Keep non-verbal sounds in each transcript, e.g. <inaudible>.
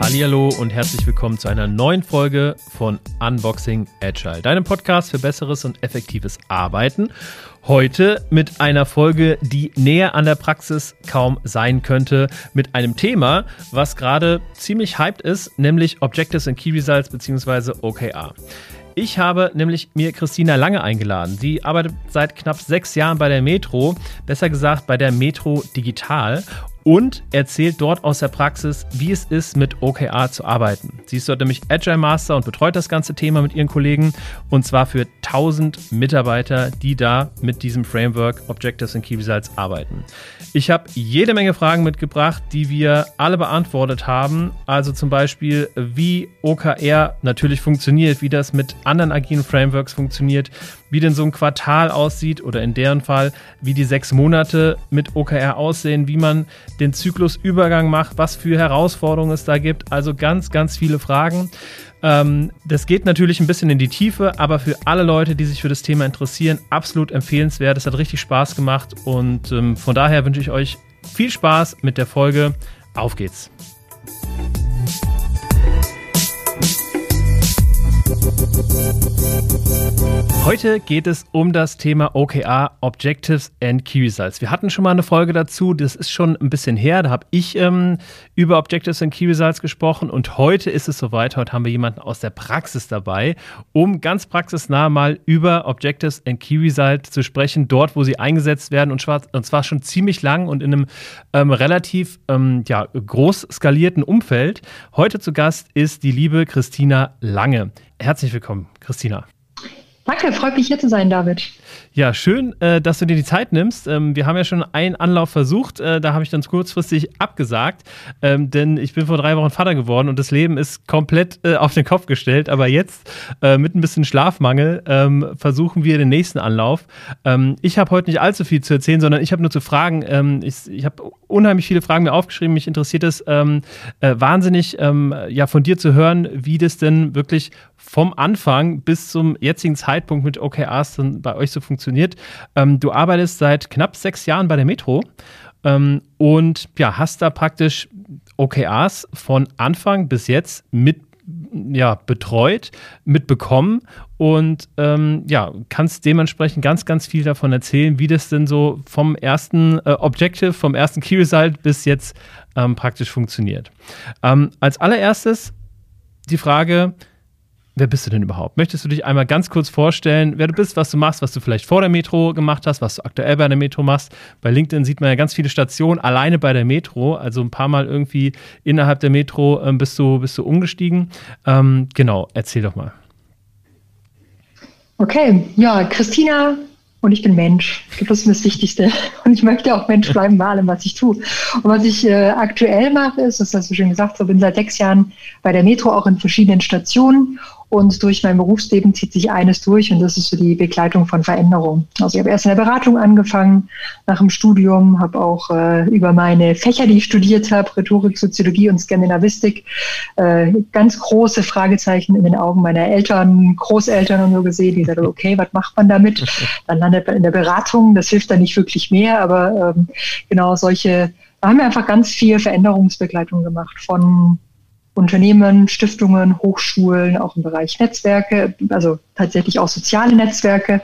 Hallo und herzlich willkommen zu einer neuen Folge von Unboxing Agile, deinem Podcast für besseres und effektives Arbeiten. Heute mit einer Folge, die näher an der Praxis kaum sein könnte, mit einem Thema, was gerade ziemlich hyped ist, nämlich Objectives and Key Results bzw. OKR. Ich habe nämlich mir Christina Lange eingeladen. Sie arbeitet seit knapp sechs Jahren bei der Metro, besser gesagt bei der Metro Digital und erzählt dort aus der Praxis, wie es ist, mit OKR zu arbeiten. Sie ist dort nämlich Agile Master und betreut das ganze Thema mit ihren Kollegen und zwar für 1000 Mitarbeiter, die da mit diesem Framework Objectives and Key Results arbeiten. Ich habe jede Menge Fragen mitgebracht, die wir alle beantwortet haben. Also zum Beispiel, wie OKR natürlich funktioniert, wie das mit anderen agilen Frameworks funktioniert, wie denn so ein Quartal aussieht oder in deren Fall, wie die sechs Monate mit OKR aussehen, wie man den Zyklusübergang macht, was für Herausforderungen es da gibt. Also ganz, ganz viele Fragen. Ähm, das geht natürlich ein bisschen in die Tiefe, aber für alle Leute, die sich für das Thema interessieren, absolut empfehlenswert. Es hat richtig Spaß gemacht und ähm, von daher wünsche ich euch viel Spaß mit der Folge. Auf geht's! Heute geht es um das Thema OKR, Objectives and Key Results. Wir hatten schon mal eine Folge dazu, das ist schon ein bisschen her. Da habe ich ähm, über Objectives and Key Results gesprochen und heute ist es soweit. Heute haben wir jemanden aus der Praxis dabei, um ganz praxisnah mal über Objectives and Key Results zu sprechen, dort, wo sie eingesetzt werden und zwar, und zwar schon ziemlich lang und in einem ähm, relativ ähm, ja, groß skalierten Umfeld. Heute zu Gast ist die liebe Christina Lange. Herzlich willkommen, Christina. Danke, freut mich hier zu sein, David. Ja, schön, äh, dass du dir die Zeit nimmst. Ähm, wir haben ja schon einen Anlauf versucht, äh, da habe ich dann kurzfristig abgesagt, ähm, denn ich bin vor drei Wochen Vater geworden und das Leben ist komplett äh, auf den Kopf gestellt. Aber jetzt mit ein bisschen Schlafmangel ähm, versuchen wir den nächsten Anlauf. Ich habe heute nicht allzu viel zu erzählen, sondern ich habe nur zu fragen. Ich, habe unheimlich viele Fragen mir aufgeschrieben. Mich interessiert es wahnsinnig, ja, von dir zu hören, wie das denn wirklich vom Anfang bis zum jetzigen Zeitpunkt mit OKRs dann bei euch so funktioniert. Ähm, du arbeitest seit knapp sechs Jahren bei der Metro ähm, und ja, hast da praktisch OKRs von Anfang bis jetzt mit ja, betreut, mitbekommen und ähm, ja, kannst dementsprechend ganz, ganz viel davon erzählen, wie das denn so vom ersten äh, Objective, vom ersten Key Result bis jetzt ähm, praktisch funktioniert. Ähm, als allererstes die Frage, wer bist du denn überhaupt? Möchtest du dich einmal ganz kurz vorstellen, wer du bist, was du machst, was du vielleicht vor der Metro gemacht hast, was du aktuell bei der Metro machst? Bei LinkedIn sieht man ja ganz viele Stationen alleine bei der Metro, also ein paar Mal irgendwie innerhalb der Metro ähm, bist, du, bist du umgestiegen. Ähm, genau, erzähl doch mal. Okay, ja, Christina und ich bin Mensch. Das ist das Wichtigste. Und ich möchte auch Mensch bleiben bei allem, was ich tue. Und was ich äh, aktuell mache, ist, das hast du schon gesagt, so bin seit sechs Jahren bei der Metro auch in verschiedenen Stationen und durch mein Berufsleben zieht sich eines durch und das ist so die Begleitung von Veränderung. Also ich habe erst in der Beratung angefangen, nach dem Studium, habe auch äh, über meine Fächer, die ich studiert habe, Rhetorik, Soziologie und Skandinavistik, äh, ganz große Fragezeichen in den Augen meiner Eltern, Großeltern und so gesehen, die sagten, okay, was macht man damit? Dann landet man in der Beratung, das hilft dann nicht wirklich mehr, aber ähm, genau solche, da haben wir einfach ganz viel Veränderungsbegleitung gemacht von Unternehmen, Stiftungen, Hochschulen, auch im Bereich Netzwerke, also tatsächlich auch soziale Netzwerke.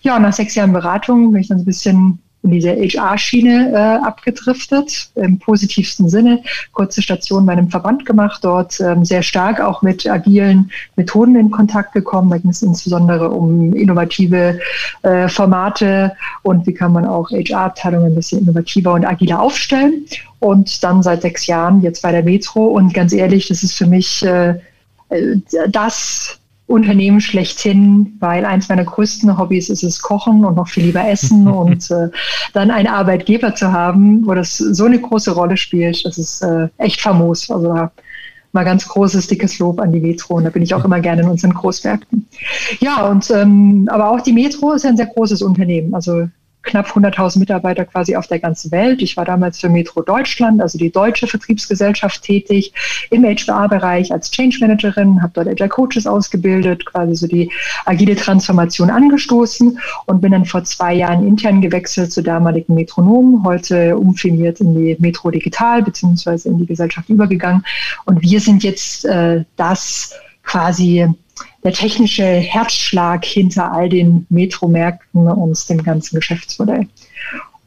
Ja, nach sechs Jahren Beratung bin ich dann so ein bisschen in diese HR-Schiene äh, abgedriftet, im positivsten Sinne. Kurze Station bei einem Verband gemacht, dort ähm, sehr stark auch mit agilen Methoden in Kontakt gekommen. Da ging es insbesondere um innovative äh, Formate und wie kann man auch HR-Abteilungen ein bisschen innovativer und agiler aufstellen. Und dann seit sechs Jahren jetzt bei der Metro. Und ganz ehrlich, das ist für mich äh, äh das Unternehmen schlechthin, weil eins meiner größten Hobbys ist es Kochen und noch viel lieber Essen <laughs> und äh, dann einen Arbeitgeber zu haben, wo das so eine große Rolle spielt, das ist äh, echt famos. Also da mal ganz großes, dickes Lob an die Metro und da bin ich auch immer gerne in unseren Großmärkten. Ja, und ähm, aber auch die Metro ist ein sehr großes Unternehmen. Also knapp 100.000 Mitarbeiter quasi auf der ganzen Welt. Ich war damals für Metro Deutschland, also die deutsche Vertriebsgesellschaft, tätig im HBA-Bereich als Change Managerin, habe dort Agile Coaches ausgebildet, quasi so die agile Transformation angestoßen und bin dann vor zwei Jahren intern gewechselt zu damaligen Metronomen, heute umfirmiert in die Metro Digital beziehungsweise in die Gesellschaft übergegangen. Und wir sind jetzt äh, das quasi der technische Herzschlag hinter all den Metromärkten und dem ganzen Geschäftsmodell.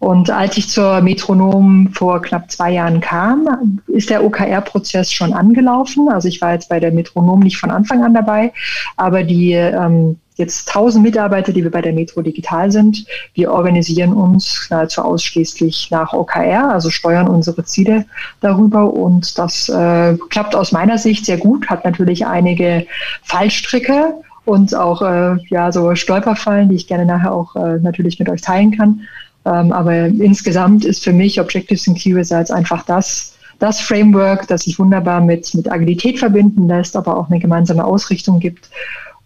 Und als ich zur Metronom vor knapp zwei Jahren kam, ist der OKR-Prozess schon angelaufen. Also ich war jetzt bei der Metronom nicht von Anfang an dabei, aber die ähm, jetzt 1000 Mitarbeiter, die wir bei der Metro Digital sind. Wir organisieren uns nahezu ausschließlich nach OKR, also steuern unsere Ziele darüber und das äh, klappt aus meiner Sicht sehr gut, hat natürlich einige Fallstricke und auch äh, ja so Stolperfallen, die ich gerne nachher auch äh, natürlich mit euch teilen kann. Ähm, aber insgesamt ist für mich Objectives and Key Results einfach das, das Framework, das sich wunderbar mit, mit Agilität verbinden lässt, aber auch eine gemeinsame Ausrichtung gibt.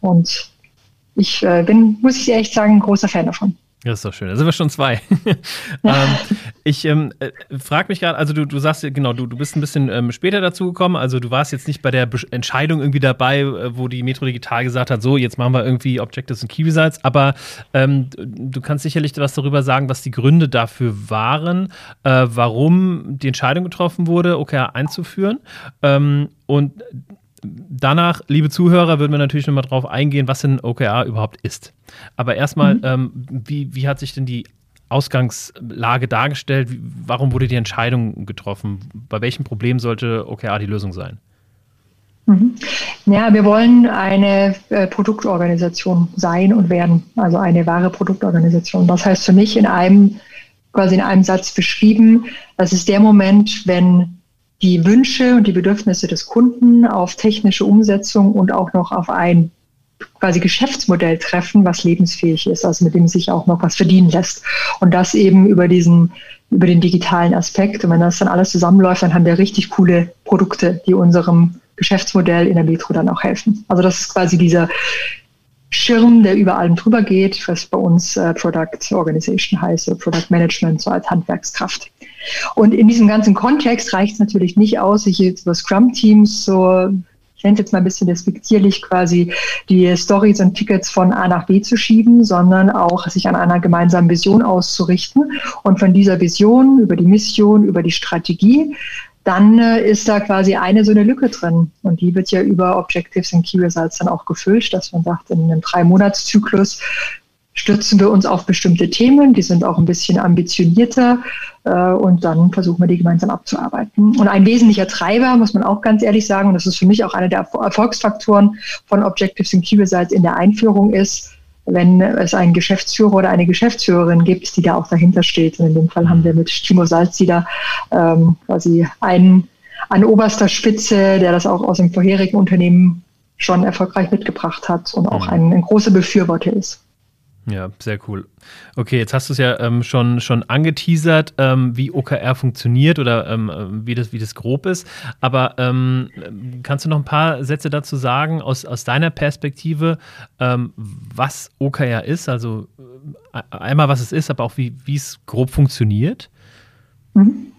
Und ich äh, bin, muss ich echt sagen, ein großer Fan davon. Das ist doch schön. Da sind wir schon zwei. <laughs> ähm, ich ähm, äh, frage mich gerade, also du, du sagst genau, du, du bist ein bisschen ähm, später dazu gekommen. Also du warst jetzt nicht bei der Be Entscheidung irgendwie dabei, äh, wo die Metro Digital gesagt hat, so, jetzt machen wir irgendwie Objectives und Key Results. Aber ähm, du kannst sicherlich was darüber sagen, was die Gründe dafür waren, äh, warum die Entscheidung getroffen wurde, OKR einzuführen. Ähm, und danach, liebe Zuhörer, würden wir natürlich nochmal drauf eingehen, was denn OKR überhaupt ist. Aber erstmal, mhm. ähm, wie, wie hat sich denn die Ausgangslage dargestellt? Wie, warum wurde die Entscheidung getroffen? Bei welchem Problem sollte OKR die Lösung sein? Mhm. Ja, wir wollen eine äh, Produktorganisation sein und werden, also eine wahre Produktorganisation. Das heißt für mich in einem, quasi in einem Satz beschrieben, das ist der Moment, wenn die Wünsche und die Bedürfnisse des Kunden auf technische Umsetzung und auch noch auf ein quasi Geschäftsmodell treffen, was lebensfähig ist, also mit dem sich auch noch was verdienen lässt. Und das eben über diesen, über den digitalen Aspekt. Und wenn das dann alles zusammenläuft, dann haben wir richtig coole Produkte, die unserem Geschäftsmodell in der Metro dann auch helfen. Also das ist quasi dieser Schirm, der über allem drüber geht, was bei uns äh, Product Organization heißt, Product Management, so als Handwerkskraft. Und in diesem ganzen Kontext reicht es natürlich nicht aus, sich jetzt über Scrum-Teams so ich nenne es jetzt mal ein bisschen despektierlich, quasi die Stories und Tickets von A nach B zu schieben, sondern auch sich an einer gemeinsamen Vision auszurichten und von dieser Vision über die Mission, über die Strategie dann äh, ist da quasi eine so eine Lücke drin. Und die wird ja über Objectives and Key Results dann auch gefüllt, dass man sagt, in einem Drei-Monats-Zyklus stürzen wir uns auf bestimmte Themen, die sind auch ein bisschen ambitionierter äh, und dann versuchen wir die gemeinsam abzuarbeiten. Und ein wesentlicher Treiber, muss man auch ganz ehrlich sagen, und das ist für mich auch einer der Erfolgsfaktoren von Objectives and Key Results in der Einführung ist, wenn es einen Geschäftsführer oder eine Geschäftsführerin gibt, die da auch dahinter steht. Und in dem Fall haben wir mit Timo Salz da ähm, quasi einen an oberster Spitze, der das auch aus dem vorherigen Unternehmen schon erfolgreich mitgebracht hat und auch mhm. ein, ein großer Befürworter ist. Ja, sehr cool. Okay, jetzt hast du es ja ähm, schon, schon angeteasert, ähm, wie OKR funktioniert oder ähm, wie, das, wie das grob ist. Aber ähm, kannst du noch ein paar Sätze dazu sagen, aus, aus deiner Perspektive, ähm, was OKR ist? Also äh, einmal, was es ist, aber auch wie, es grob funktioniert? Mhm.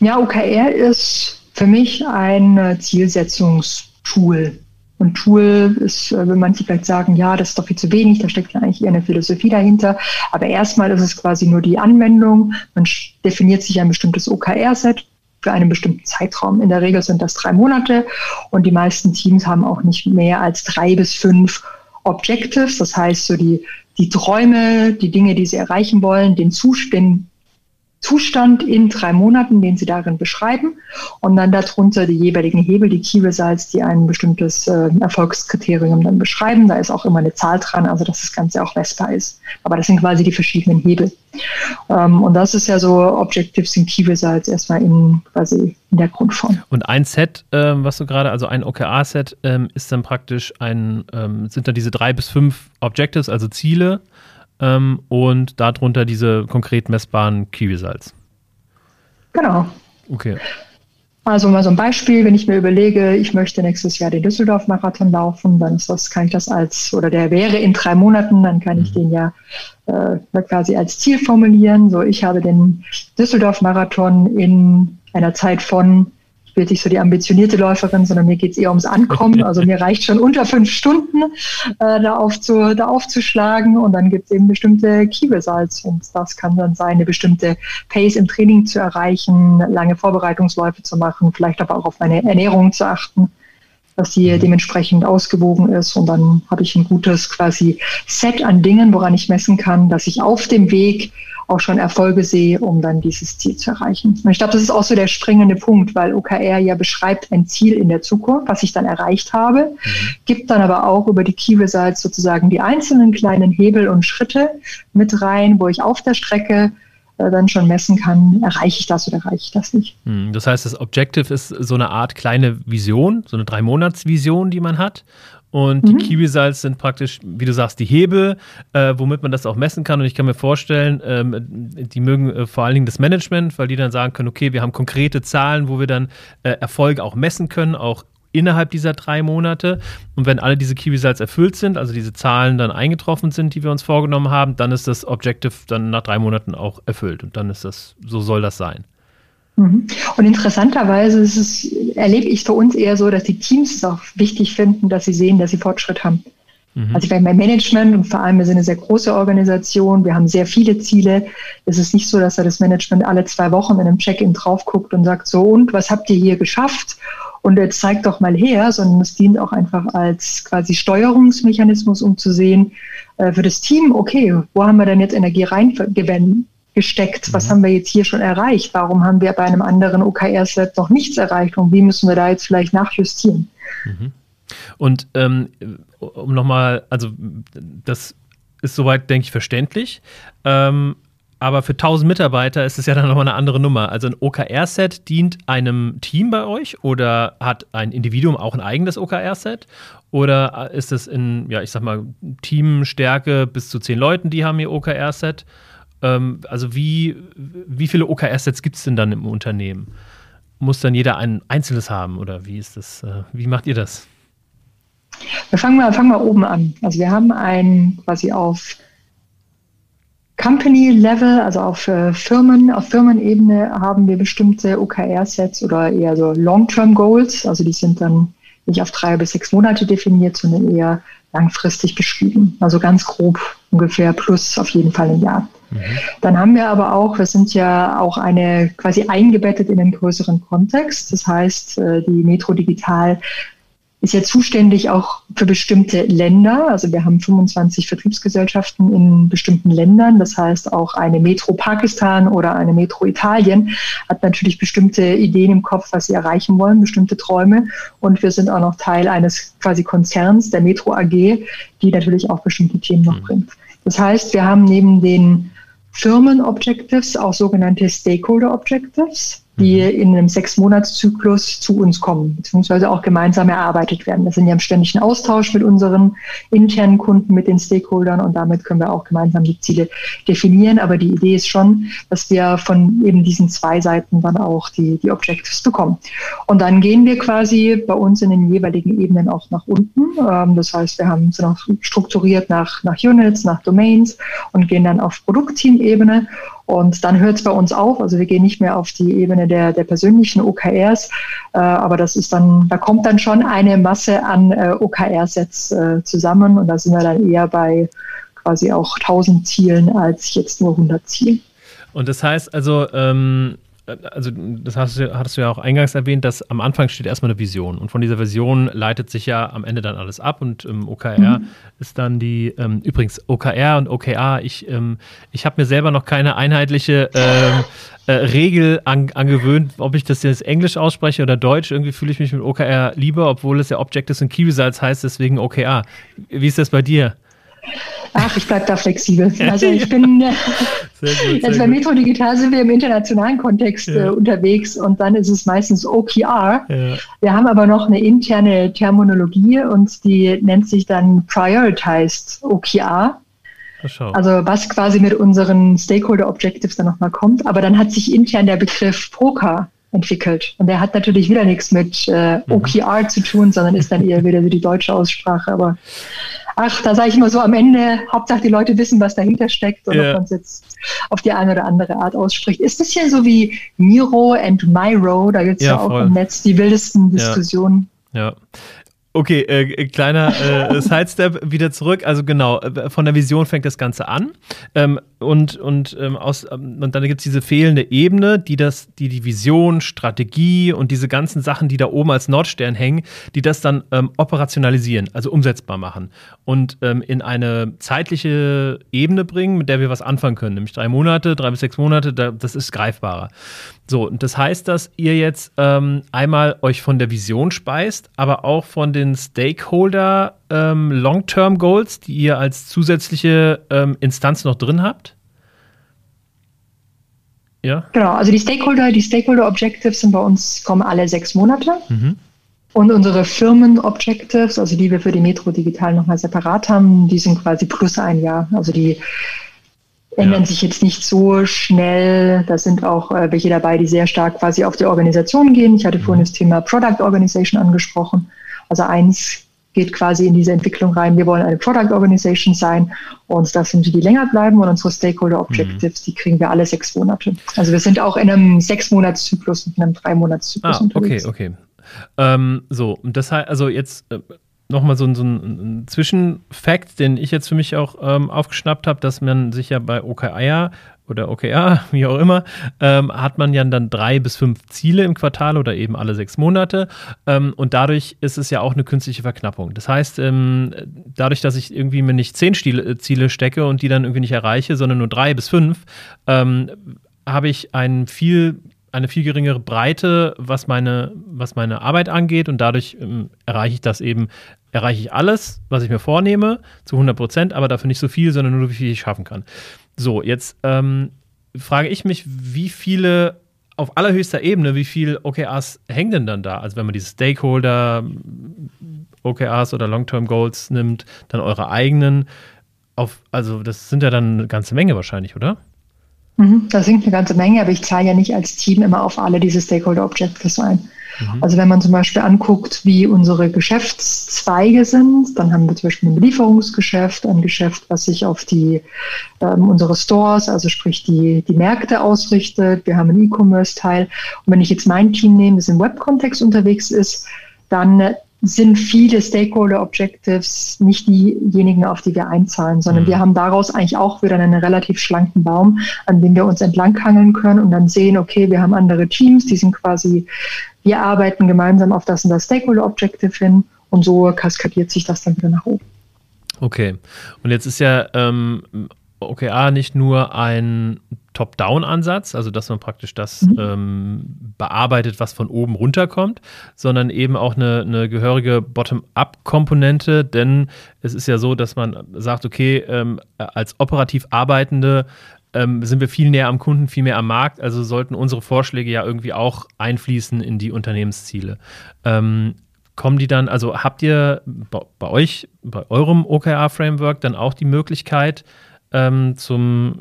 Ja, OKR ist für mich ein Zielsetzungstool. Und Tool ist, äh, wenn manche vielleicht sagen, ja, das ist doch viel zu wenig, da steckt ja eigentlich eher eine Philosophie dahinter. Aber erstmal ist es quasi nur die Anwendung. Man definiert sich ein bestimmtes OKR-Set für einen bestimmten Zeitraum. In der Regel sind das drei Monate und die meisten Teams haben auch nicht mehr als drei bis fünf Objectives. Das heißt, so die, die Träume, die Dinge, die sie erreichen wollen, den Zustand, Zustand in drei Monaten, den Sie darin beschreiben und dann darunter die jeweiligen Hebel, die Key Results, die ein bestimmtes äh, Erfolgskriterium dann beschreiben. Da ist auch immer eine Zahl dran, also dass das Ganze auch messbar ist. Aber das sind quasi die verschiedenen Hebel. Ähm, und das ist ja so Objectives in Key Results erstmal in quasi in der Grundform. Und ein Set, ähm, was du gerade, also ein OKR-Set, ähm, ist dann praktisch ein, ähm, sind da diese drei bis fünf Objectives, also Ziele ähm, und darunter diese konkret messbaren Results. Genau. Okay. Also mal so ein Beispiel, wenn ich mir überlege, ich möchte nächstes Jahr den Düsseldorf-Marathon laufen, dann ist das, kann ich das als, oder der wäre in drei Monaten, dann kann ich mhm. den ja äh, quasi als Ziel formulieren. So, ich habe den Düsseldorf-Marathon in einer Zeit von ich bin jetzt nicht so die ambitionierte Läuferin, sondern mir geht es eher ums Ankommen. Also mir reicht schon unter fünf Stunden äh, da, aufzu, da aufzuschlagen und dann gibt es eben bestimmte Key Results und das kann dann sein, eine bestimmte Pace im Training zu erreichen, lange Vorbereitungsläufe zu machen, vielleicht aber auch auf meine Ernährung zu achten dass die mhm. dementsprechend ausgewogen ist. Und dann habe ich ein gutes quasi Set an Dingen, woran ich messen kann, dass ich auf dem Weg auch schon Erfolge sehe, um dann dieses Ziel zu erreichen. Und ich glaube, das ist auch so der springende Punkt, weil OKR ja beschreibt ein Ziel in der Zukunft, was ich dann erreicht habe, mhm. gibt dann aber auch über die Key Results sozusagen die einzelnen kleinen Hebel und Schritte mit rein, wo ich auf der Strecke äh, dann schon messen kann, erreiche ich das oder erreiche ich das nicht. Mhm. Das heißt, das Objective ist so eine Art kleine Vision, so eine Drei-Monats-Vision, die man hat. Und die mhm. Kiwisalz sind praktisch, wie du sagst, die Hebel, äh, womit man das auch messen kann. Und ich kann mir vorstellen, ähm, die mögen äh, vor allen Dingen das Management, weil die dann sagen können, okay, wir haben konkrete Zahlen, wo wir dann äh, Erfolge auch messen können, auch innerhalb dieser drei Monate. Und wenn alle diese Kiwisalz erfüllt sind, also diese Zahlen dann eingetroffen sind, die wir uns vorgenommen haben, dann ist das Objective dann nach drei Monaten auch erfüllt. Und dann ist das, so soll das sein. Mhm. Und interessanterweise ist es, erlebe ich für uns eher so, dass die Teams es auch wichtig finden, dass sie sehen, dass sie Fortschritt haben. Mhm. Also beim Management und vor allem wir sind eine sehr große Organisation, wir haben sehr viele Ziele. Es ist nicht so, dass da das Management alle zwei Wochen in einem Check-in drauf guckt und sagt, so und was habt ihr hier geschafft? Und jetzt zeigt doch mal her, sondern es dient auch einfach als quasi Steuerungsmechanismus, um zu sehen, äh, für das Team, okay, wo haben wir denn jetzt Energie reingewendet? Gesteckt? Was mhm. haben wir jetzt hier schon erreicht? Warum haben wir bei einem anderen OKR-Set noch nichts erreicht? Und wie müssen wir da jetzt vielleicht nachjustieren? Mhm. Und ähm, um nochmal, also das ist soweit, denke ich, verständlich. Ähm, aber für 1000 Mitarbeiter ist es ja dann nochmal eine andere Nummer. Also ein OKR-Set dient einem Team bei euch oder hat ein Individuum auch ein eigenes OKR-Set? Oder ist es in, ja, ich sag mal, Teamstärke bis zu 10 Leuten, die haben ihr OKR-Set? Ähm, also wie, wie viele OKR-Sets gibt es denn dann im Unternehmen? Muss dann jeder ein einzelnes haben oder wie ist das? Äh, wie macht ihr das? Wir fangen mal, fangen mal oben an. Also wir haben ein quasi auf Company Level, also auf äh, Firmen, auf Firmenebene haben wir bestimmte OKR-Sets oder eher so Long-Term Goals. Also die sind dann nicht auf drei bis sechs Monate definiert, sondern eher langfristig beschrieben. Also ganz grob ungefähr plus auf jeden Fall ein Jahr. Mhm. Dann haben wir aber auch, wir sind ja auch eine quasi eingebettet in einen größeren Kontext. Das heißt, äh, die Metro Digital ist ja zuständig auch für bestimmte Länder. Also wir haben 25 Vertriebsgesellschaften in bestimmten Ländern. Das heißt, auch eine Metro Pakistan oder eine Metro Italien hat natürlich bestimmte Ideen im Kopf, was sie erreichen wollen, bestimmte Träume. Und wir sind auch noch Teil eines quasi Konzerns, der Metro AG, die natürlich auch bestimmte Themen noch mhm. bringt. Das heißt, wir haben neben den Firmen-Objectives auch sogenannte Stakeholder-Objectives die mhm. in einem Sechs-Monats-Zyklus zu uns kommen, beziehungsweise auch gemeinsam erarbeitet werden. Wir sind ja im ständigen Austausch mit unseren internen Kunden, mit den Stakeholdern und damit können wir auch gemeinsam die Ziele definieren. Aber die Idee ist schon, dass wir von eben diesen zwei Seiten dann auch die, die Objectives bekommen. Und dann gehen wir quasi bei uns in den jeweiligen Ebenen auch nach unten. Ähm, das heißt, wir haben sind auch strukturiert nach, nach Units, nach Domains und gehen dann auf Produktteam-Ebene und dann hört es bei uns auf. Also wir gehen nicht mehr auf die Ebene der, der persönlichen OKRs, äh, aber das ist dann, da kommt dann schon eine Masse an äh, OKR-Sets äh, zusammen und da sind wir dann eher bei quasi auch 1000 Zielen als jetzt nur 100 Zielen. Und das heißt also, ähm, also das hast du, hattest du ja auch eingangs erwähnt, dass am Anfang steht erstmal eine Vision und von dieser Vision leitet sich ja am Ende dann alles ab und ähm, OKR mhm. ist dann die, ähm, übrigens OKR und OKA, ich, ähm, ich habe mir selber noch keine einheitliche ähm, äh, Regel an, angewöhnt, ob ich das jetzt Englisch ausspreche oder Deutsch, irgendwie fühle ich mich mit OKR lieber, obwohl es ja Objectives and Key Results heißt, deswegen OKR. Wie ist das bei dir? Ach, ich bleibe da flexibel. <laughs> Also ich bin, äh, <laughs> gut, also bei Metro Digital sind wir im internationalen Kontext ja. äh, unterwegs und dann ist es meistens OKR. Ja. Wir haben aber noch eine interne Terminologie und die nennt sich dann Prioritized OKR. Also was quasi mit unseren Stakeholder Objectives dann nochmal kommt. Aber dann hat sich intern der Begriff POKA entwickelt. Und der hat natürlich wieder nichts mit äh, mhm. OKR zu tun, sondern ist dann eher wieder so die deutsche Aussprache. Aber ach, da sage ich immer so am Ende, Hauptsache die Leute wissen, was dahinter steckt und yeah. ob man es jetzt auf die eine oder andere Art ausspricht. Ist ein bisschen so wie Miro and Myro, da gibt es ja, ja, auch voll. im Netz die wildesten Diskussionen. Ja. ja. Okay, äh, kleiner äh, Sidestep wieder zurück. Also genau, äh, von der Vision fängt das Ganze an. Ähm, und, und, ähm, aus, ähm, und dann gibt es diese fehlende Ebene, die das, die die Vision, Strategie und diese ganzen Sachen, die da oben als Nordstern hängen, die das dann ähm, operationalisieren, also umsetzbar machen und ähm, in eine zeitliche Ebene bringen, mit der wir was anfangen können, nämlich drei Monate, drei bis sechs Monate, da, das ist greifbarer. So, und das heißt, dass ihr jetzt ähm, einmal euch von der Vision speist, aber auch von den Stakeholder ähm, Long-Term Goals, die ihr als zusätzliche ähm, Instanz noch drin habt? Ja. Genau, also die Stakeholder, die Stakeholder Objectives sind bei uns, kommen alle sechs Monate. Mhm. Und unsere Firmen-Objectives, also die wir für die Metro Digital nochmal separat haben, die sind quasi plus ein Jahr. Also die ändern ja. sich jetzt nicht so schnell. Da sind auch äh, welche dabei, die sehr stark quasi auf die Organisation gehen. Ich hatte mhm. vorhin das Thema Product Organization angesprochen. Also eins geht quasi in diese Entwicklung rein. Wir wollen eine Product Organization sein und das sind die, die länger bleiben und unsere Stakeholder Objectives, mhm. die kriegen wir alle sechs Monate. Also wir sind auch in einem sechs Monats Zyklus und in einem drei Monats Zyklus ah, unterwegs. Okay, okay. Ähm, so, das heißt, also jetzt äh, nochmal so, so ein, Zwischenfakt, den ich jetzt für mich auch ähm, aufgeschnappt habe, dass man sich ja bei OKR oder OKR, <laughs> wie auch immer, ähm, hat man ja dann drei bis fünf Ziele im Quartal oder eben alle sechs Monate. Ähm, und dadurch ist es ja auch eine künstliche Verknappung. Das heißt, ähm, dadurch, dass ich irgendwie mir nicht zehn Ziele, äh, Ziele stecke und die dann irgendwie nicht erreiche, sondern nur drei bis fünf, ähm, habe ich ein viel eine viel geringere Breite, was meine, was meine Arbeit angeht und dadurch ähm, erreiche ich das eben erreiche ich alles, was ich mir vornehme, zu 100 Prozent, aber dafür nicht so viel, sondern nur, wie viel ich schaffen kann. So, jetzt ähm, frage ich mich, wie viele auf allerhöchster Ebene, wie viel OKRs hängen denn dann da? Also wenn man diese Stakeholder OKRs oder Long-Term Goals nimmt, dann eure eigenen. Auf, also das sind ja dann eine ganze Menge wahrscheinlich, oder? Mhm, das sind eine ganze Menge, aber ich zahle ja nicht als Team immer auf alle diese Stakeholder Objectives ein. Mhm. Also wenn man zum Beispiel anguckt, wie unsere Geschäftszweige sind, dann haben wir zum Beispiel ein Belieferungsgeschäft, ein Geschäft, was sich auf die ähm, unsere Stores, also sprich die, die Märkte ausrichtet. Wir haben einen E-Commerce-Teil. Und wenn ich jetzt mein Team nehme, das im Web-Kontext unterwegs ist, dann sind viele Stakeholder Objectives nicht diejenigen, auf die wir einzahlen, sondern mhm. wir haben daraus eigentlich auch wieder einen relativ schlanken Baum, an dem wir uns entlanghangeln können und dann sehen, okay, wir haben andere Teams, die sind quasi, wir arbeiten gemeinsam auf das und das Stakeholder Objective hin und so kaskadiert sich das dann wieder nach oben. Okay. Und jetzt ist ja ähm, OKR nicht nur ein Top-Down-Ansatz, also dass man praktisch das mhm. ähm, bearbeitet, was von oben runterkommt, sondern eben auch eine, eine gehörige Bottom-up-Komponente, denn es ist ja so, dass man sagt, okay, ähm, als operativ Arbeitende ähm, sind wir viel näher am Kunden, viel mehr am Markt, also sollten unsere Vorschläge ja irgendwie auch einfließen in die Unternehmensziele. Ähm, kommen die dann, also habt ihr bei, bei euch, bei eurem OKR-Framework dann auch die Möglichkeit, ähm, zum,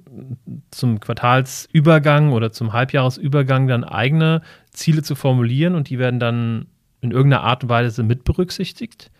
zum Quartalsübergang oder zum Halbjahresübergang dann eigene Ziele zu formulieren und die werden dann in irgendeiner Art und Weise mit berücksichtigt?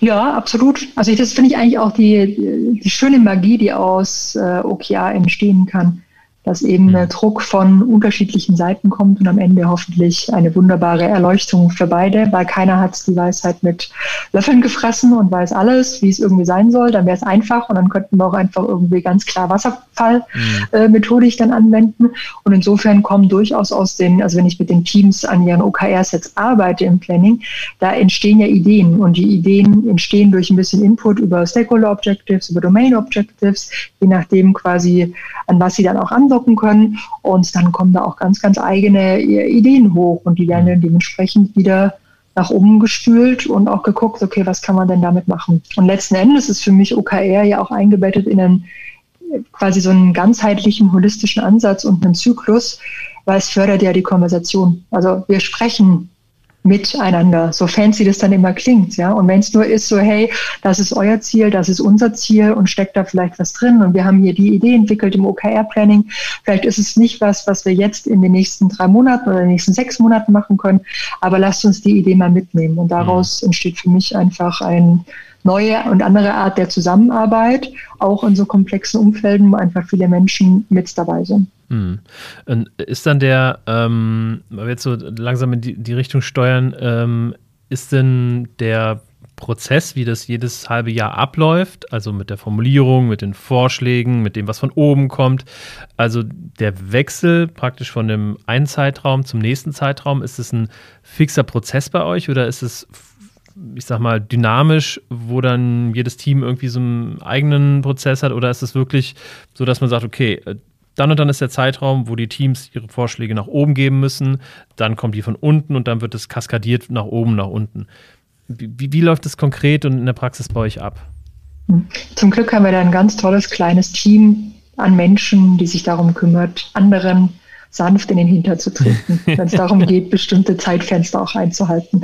Ja, absolut. Also das finde ich eigentlich auch die, die schöne Magie, die aus äh, OKR entstehen kann dass eben mhm. Druck von unterschiedlichen Seiten kommt und am Ende hoffentlich eine wunderbare Erleuchtung für beide, weil keiner hat die Weisheit mit Löffeln gefressen und weiß alles, wie es irgendwie sein soll. Dann wäre es einfach und dann könnten wir auch einfach irgendwie ganz klar Wasserfallmethodik mhm. äh, dann anwenden. Und insofern kommen durchaus aus den, also wenn ich mit den Teams an ihren OKR-Sets arbeite im Planning, da entstehen ja Ideen und die Ideen entstehen durch ein bisschen Input über Stakeholder Objectives, über Domain Objectives, je nachdem quasi, an was sie dann auch anwenden andocken können. Und dann kommen da auch ganz, ganz eigene Ideen hoch und die werden dann dementsprechend wieder nach oben gespült und auch geguckt, okay, was kann man denn damit machen? Und letzten Endes ist für mich OKR ja auch eingebettet in einen quasi so einen ganzheitlichen, holistischen Ansatz und einen Zyklus, weil es fördert ja die Konversation. Also wir sprechen miteinander, so fancy das dann immer klingt, ja. Und wenn es nur ist, so hey, das ist euer Ziel, das ist unser Ziel und steckt da vielleicht was drin und wir haben hier die Idee entwickelt im OKR-Planning. Vielleicht ist es nicht was, was wir jetzt in den nächsten drei Monaten oder den nächsten sechs Monaten machen können, aber lasst uns die Idee mal mitnehmen. Und daraus mhm. entsteht für mich einfach ein neue und andere Art der Zusammenarbeit, auch in so komplexen Umfelden, wo einfach viele Menschen mit dabei sind. Hm. Ist dann der, ähm, weil wir jetzt so langsam in die, die Richtung steuern, ähm, ist denn der Prozess, wie das jedes halbe Jahr abläuft, also mit der Formulierung, mit den Vorschlägen, mit dem, was von oben kommt, also der Wechsel praktisch von dem einen Zeitraum zum nächsten Zeitraum, ist es ein fixer Prozess bei euch oder ist es ich sag mal, dynamisch, wo dann jedes Team irgendwie so einen eigenen Prozess hat? Oder ist es wirklich so, dass man sagt, okay, dann und dann ist der Zeitraum, wo die Teams ihre Vorschläge nach oben geben müssen, dann kommt die von unten und dann wird es kaskadiert nach oben, nach unten. Wie, wie läuft das konkret und in der Praxis bei euch ab? Zum Glück haben wir da ein ganz tolles kleines Team an Menschen, die sich darum kümmert, anderen sanft in den Hintern zu treten, <laughs> wenn es darum geht, bestimmte Zeitfenster auch einzuhalten.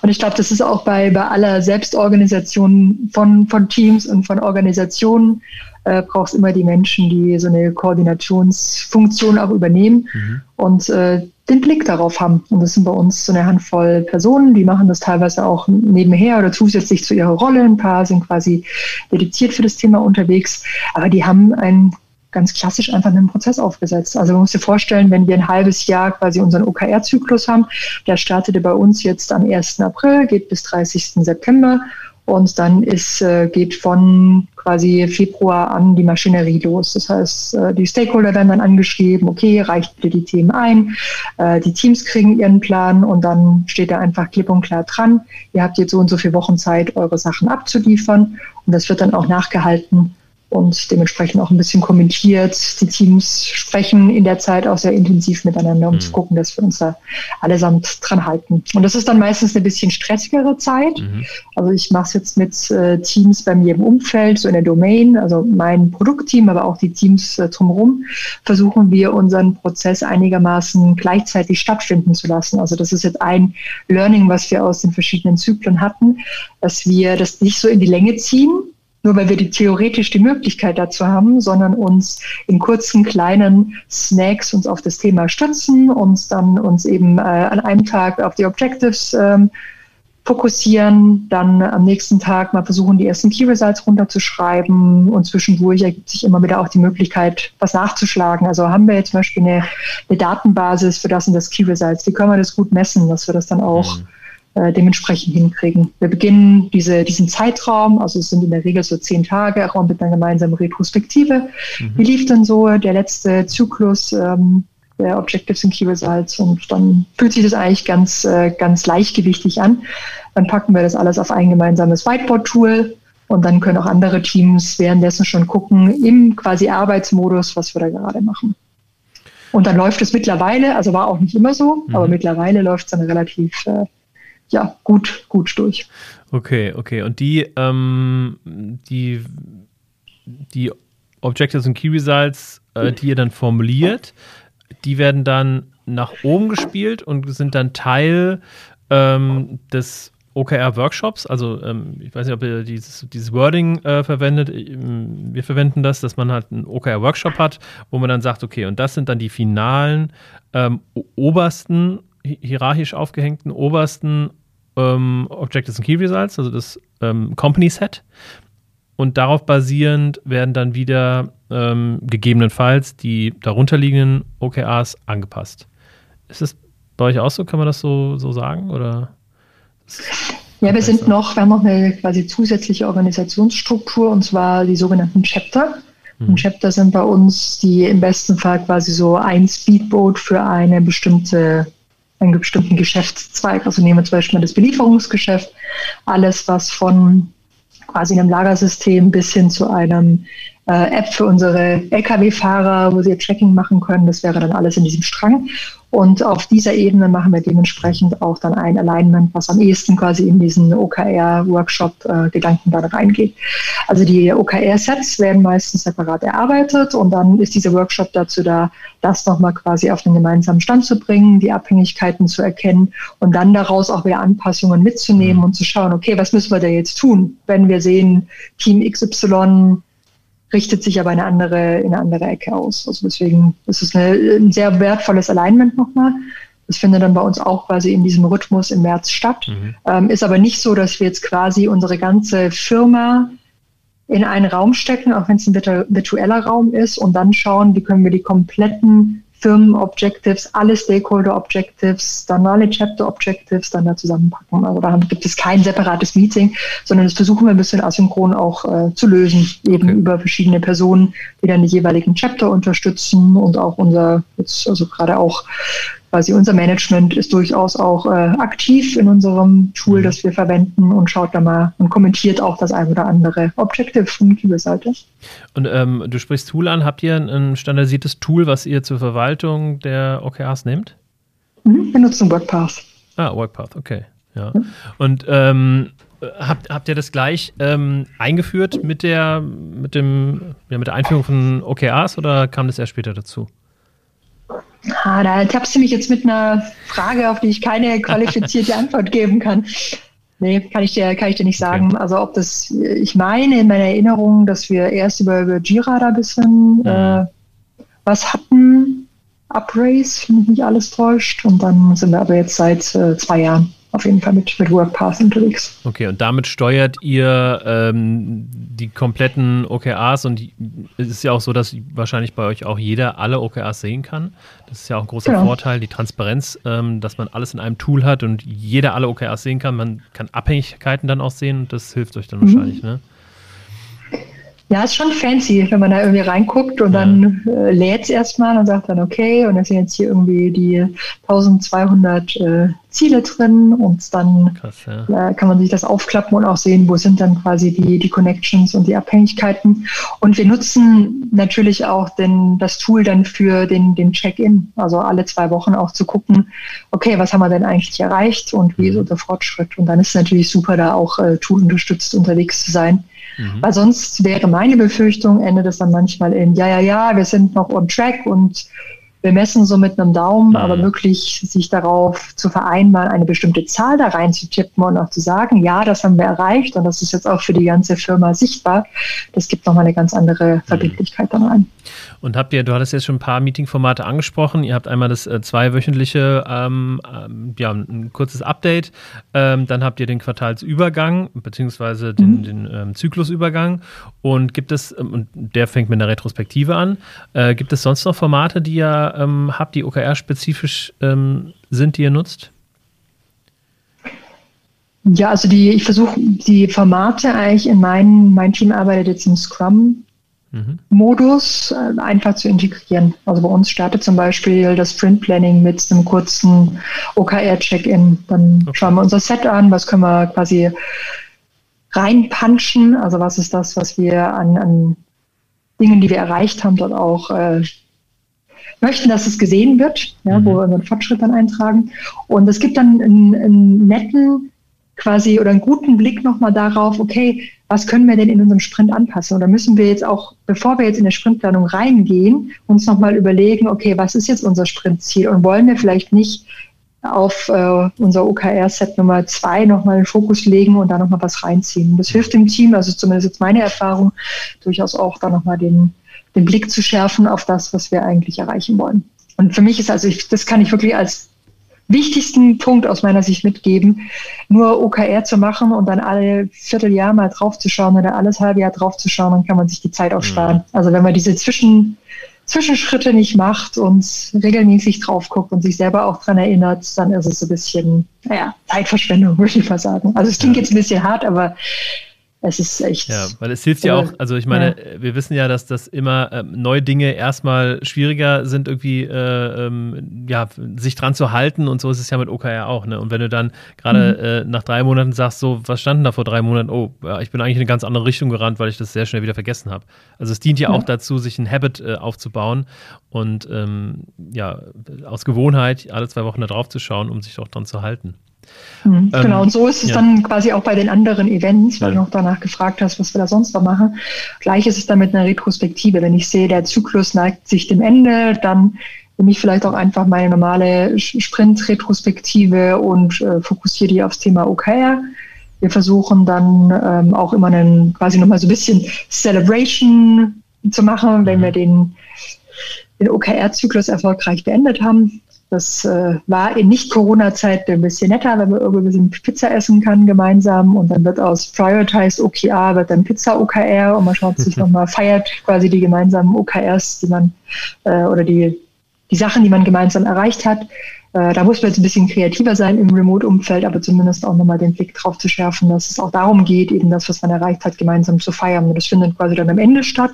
Und ich glaube, das ist auch bei, bei aller Selbstorganisation von, von Teams und von Organisationen äh, brauchst immer die Menschen, die so eine Koordinationsfunktion auch übernehmen mhm. und äh, den Blick darauf haben. Und das sind bei uns so eine Handvoll Personen, die machen das teilweise auch nebenher oder zusätzlich zu ihrer Rolle. Ein paar sind quasi dediziert für das Thema unterwegs, aber die haben ein ganz klassisch einfach einen Prozess aufgesetzt. Also man muss sich vorstellen, wenn wir ein halbes Jahr quasi unseren OKR-Zyklus haben, der startete bei uns jetzt am 1. April, geht bis 30. September und dann ist, äh, geht von quasi Februar an die Maschinerie los. Das heißt, äh, die Stakeholder werden dann angeschrieben, okay, reicht bitte die Themen ein, äh, die Teams kriegen ihren Plan und dann steht da einfach klipp und klar dran, ihr habt jetzt so und so viele Wochen Zeit, eure Sachen abzuliefern und das wird dann auch nachgehalten und dementsprechend auch ein bisschen kommentiert. Die Teams sprechen in der Zeit auch sehr intensiv miteinander, um mhm. zu gucken, dass wir uns da allesamt dran halten. Und das ist dann meistens eine bisschen stressigere Zeit. Mhm. Also ich mache es jetzt mit äh, Teams bei mir im Umfeld, so in der Domain, also mein Produktteam, aber auch die Teams äh, drumherum, versuchen wir unseren Prozess einigermaßen gleichzeitig stattfinden zu lassen. Also das ist jetzt ein Learning, was wir aus den verschiedenen Zyklen hatten, dass wir das nicht so in die Länge ziehen, nur weil wir die theoretisch die Möglichkeit dazu haben, sondern uns in kurzen, kleinen Snacks uns auf das Thema stützen, uns dann uns eben äh, an einem Tag auf die Objectives ähm, fokussieren, dann am nächsten Tag mal versuchen, die ersten Key Results runterzuschreiben und zwischendurch ergibt sich immer wieder auch die Möglichkeit, was nachzuschlagen. Also haben wir jetzt zum Beispiel eine, eine Datenbasis für das und das Key Results, wie können wir das gut messen, dass wir das dann auch mhm äh, dementsprechend hinkriegen. Wir beginnen diese, diesen Zeitraum, also es sind in der Regel so zehn Tage, auch mit einer gemeinsamen Retrospektive. Mhm. Wie lief denn so der letzte Zyklus ähm, der Objectives and Key Results? Und dann fühlt sich das eigentlich ganz, äh, ganz leichtgewichtig an. Dann packen wir das alles auf ein gemeinsames Whiteboard-Tool und dann können auch andere Teams währenddessen schon gucken, im quasi Arbeitsmodus, was wir da gerade machen. Und dann läuft es mittlerweile, also war auch nicht immer so, mhm. aber mittlerweile läuft es dann relativ äh, ja, gut, gut durch. Okay, okay. Und die, ähm, die, die Objectives und Key Results, äh, die ihr dann formuliert, die werden dann nach oben gespielt und sind dann Teil ähm, des OKR-Workshops. Also ähm, ich weiß nicht, ob ihr dieses, dieses Wording äh, verwendet. Ähm, wir verwenden das, dass man halt einen OKR-Workshop hat, wo man dann sagt, okay, und das sind dann die finalen ähm, obersten hierarchisch aufgehängten obersten ähm, Objectives and Key Results, also das ähm, Company Set. Und darauf basierend werden dann wieder ähm, gegebenenfalls die darunterliegenden OKRs angepasst. Ist es bei euch auch so? Kann man das so, so sagen? Oder ja, wir sind noch, wir haben noch eine quasi zusätzliche Organisationsstruktur und zwar die sogenannten Chapter. Und mhm. Chapter sind bei uns die im besten Fall quasi so ein Speedboat für eine bestimmte einen bestimmten Geschäftszweig. Also nehmen wir zum Beispiel das Belieferungsgeschäft. Alles, was von quasi einem Lagersystem bis hin zu einem App für unsere Lkw-Fahrer, wo sie ihr Tracking machen können. Das wäre dann alles in diesem Strang. Und auf dieser Ebene machen wir dementsprechend auch dann ein Alignment, was am ehesten quasi in diesen OKR-Workshop-Gedanken äh, dann reingeht. Also die OKR-Sets werden meistens separat erarbeitet und dann ist dieser Workshop dazu da, das nochmal quasi auf den gemeinsamen Stand zu bringen, die Abhängigkeiten zu erkennen und dann daraus auch wieder Anpassungen mitzunehmen und zu schauen, okay, was müssen wir da jetzt tun, wenn wir sehen, Team XY richtet sich aber eine andere, in eine andere Ecke aus. Also deswegen ist es eine, ein sehr wertvolles Alignment nochmal. Das findet dann bei uns auch quasi in diesem Rhythmus im März statt. Mhm. Ähm, ist aber nicht so, dass wir jetzt quasi unsere ganze Firma in einen Raum stecken, auch wenn es ein virtueller Raum ist, und dann schauen, wie können wir die kompletten Firmen-Objectives, alle Stakeholder-Objectives, dann alle Chapter-Objectives dann da zusammenpacken. Also da gibt es kein separates Meeting, sondern das versuchen wir ein bisschen asynchron auch äh, zu lösen, eben okay. über verschiedene Personen, die dann die jeweiligen Chapter unterstützen und auch unser, jetzt also gerade auch quasi unser Management ist durchaus auch äh, aktiv in unserem Tool, mhm. das wir verwenden und schaut da mal und kommentiert auch das ein oder andere Objective von Kielseite. Und ähm, du sprichst Tool an. Habt ihr ein standardisiertes Tool, was ihr zur Verwaltung der OKRs nehmt? Mhm, wir nutzen WorkPath. Ah, WorkPath, okay. Ja. Mhm. Und ähm, habt, habt ihr das gleich ähm, eingeführt mit der, mit, dem, ja, mit der Einführung von OKRs oder kam das erst später dazu? Ah, da tappst du mich jetzt mit einer Frage, auf die ich keine <laughs> qualifizierte Antwort geben kann. Nee, kann ich dir, kann ich dir nicht sagen. Okay. Also ob das, ich meine in meiner Erinnerung, dass wir erst über, über Jira da ein bisschen mhm. äh, was hatten, Uprace, wenn mich nicht alles täuscht. Und dann sind wir aber jetzt seit äh, zwei Jahren auf jeden Fall mit, mit WorkPath unterwegs. Okay, und damit steuert ihr ähm, die kompletten OKRs und die, es ist ja auch so, dass wahrscheinlich bei euch auch jeder alle OKRs sehen kann. Das ist ja auch ein großer genau. Vorteil, die Transparenz, ähm, dass man alles in einem Tool hat und jeder alle OKRs sehen kann. Man kann Abhängigkeiten dann auch sehen und das hilft euch dann mhm. wahrscheinlich, ne? Ja, ist schon fancy, wenn man da irgendwie reinguckt und ja. dann äh, lädt es erstmal und sagt dann, okay, und dann sind jetzt hier irgendwie die 1200 äh, Ziele drin und dann Krass, ja. äh, kann man sich das aufklappen und auch sehen, wo sind dann quasi die, die Connections und die Abhängigkeiten. Und wir nutzen natürlich auch den, das Tool dann für den, den Check-in, also alle zwei Wochen auch zu gucken, okay, was haben wir denn eigentlich erreicht und wie mhm. ist unser Fortschritt? Und dann ist es natürlich super, da auch äh, Tool unterstützt unterwegs zu sein Mhm. Weil sonst wäre meine Befürchtung, endet es dann manchmal in, ja, ja, ja, wir sind noch on track und wir messen so mit einem Daumen, mhm. aber wirklich sich darauf zu vereinbaren, eine bestimmte Zahl da rein zu tippen und auch zu sagen, ja, das haben wir erreicht und das ist jetzt auch für die ganze Firma sichtbar, das gibt nochmal eine ganz andere mhm. Verbindlichkeit dann rein. Und habt ihr, du hattest jetzt schon ein paar Meeting-Formate angesprochen. Ihr habt einmal das äh, zweiwöchentliche, ähm, ähm, ja, ein kurzes Update. Ähm, dann habt ihr den Quartalsübergang, beziehungsweise den, mhm. den ähm, Zyklusübergang. Und gibt es, ähm, und der fängt mit einer Retrospektive an. Äh, gibt es sonst noch Formate, die ihr ähm, habt, die OKR-spezifisch sind, die ihr nutzt? Ja, also die, ich versuche die Formate eigentlich in meinem, mein Team arbeitet jetzt im Scrum mhm. Modus äh, einfach zu integrieren. Also bei uns startet zum Beispiel das Sprint Planning mit einem kurzen OKR-Check-in. Dann okay. schauen wir unser Set an, was können wir quasi reinpunchen, also was ist das, was wir an, an Dingen, die wir erreicht haben, dort auch äh, möchten, dass es gesehen wird, ja, mhm. wo wir unseren Fortschritt dann eintragen. Und es gibt dann einen, einen netten quasi oder einen guten Blick nochmal darauf, okay, was können wir denn in unserem Sprint anpassen? Oder müssen wir jetzt auch, bevor wir jetzt in der Sprintplanung reingehen, uns nochmal überlegen, okay, was ist jetzt unser Sprintziel? Und wollen wir vielleicht nicht auf äh, unser OKR-Set Nummer zwei nochmal den Fokus legen und da nochmal was reinziehen. Das hilft dem Team, also zumindest jetzt meine Erfahrung, durchaus auch da nochmal den, den Blick zu schärfen auf das, was wir eigentlich erreichen wollen. Und für mich ist also, ich, das kann ich wirklich als wichtigsten Punkt aus meiner Sicht mitgeben, nur OKR zu machen und dann alle Vierteljahr mal draufzuschauen oder alles halbe Jahr draufzuschauen, dann kann man sich die Zeit auch sparen. Mhm. Also wenn man diese Zwischen, Zwischenschritte nicht macht und regelmäßig drauf guckt und sich selber auch dran erinnert, dann ist es so ein bisschen, naja, Zeitverschwendung, <laughs> würde ich mal sagen. Also es klingt ja. jetzt ein bisschen hart, aber es ist echt. Ja, weil es hilft ja auch, also ich meine, ja. wir wissen ja, dass das immer äh, neue Dinge erstmal schwieriger sind, irgendwie äh, ähm, ja, sich dran zu halten und so ist es ja mit OKR auch, ne? Und wenn du dann gerade mhm. äh, nach drei Monaten sagst, so, was stand da vor drei Monaten? Oh, ja, ich bin eigentlich in eine ganz andere Richtung gerannt, weil ich das sehr schnell wieder vergessen habe. Also es dient ja, ja, auch dazu, sich ein Habit äh, aufzubauen und ähm, ja, aus Gewohnheit alle zwei Wochen da drauf zu schauen, um sich auch dran zu halten. Mhm, ähm, genau, und so ist es ja. dann quasi auch bei den anderen Events, weil ja. du noch danach gefragt hast, was wir da sonst noch machen. Gleich ist es dann mit einer Retrospektive. Wenn ich sehe, der Zyklus neigt sich dem Ende, dann nehme ich vielleicht auch einfach meine normale Sprint-Retrospektive und äh, fokussiere die aufs Thema OKR. Wir versuchen dann ähm, auch immer einen, quasi nochmal so ein bisschen Celebration zu machen, wenn mhm. wir den, den OKR-Zyklus erfolgreich beendet haben. Das äh, war in Nicht-Corona-Zeit ein bisschen netter, wenn man irgendwie ein bisschen Pizza essen kann gemeinsam und dann wird aus Prioritized OKR wird dann Pizza OKR und man schaut sich <laughs> nochmal, feiert quasi die gemeinsamen OKRs, die man äh, oder die, die Sachen, die man gemeinsam erreicht hat. Äh, da muss man jetzt ein bisschen kreativer sein im Remote-Umfeld, aber zumindest auch nochmal den Blick drauf zu schärfen, dass es auch darum geht, eben das, was man erreicht hat, gemeinsam zu feiern. Und das findet quasi dann am Ende statt.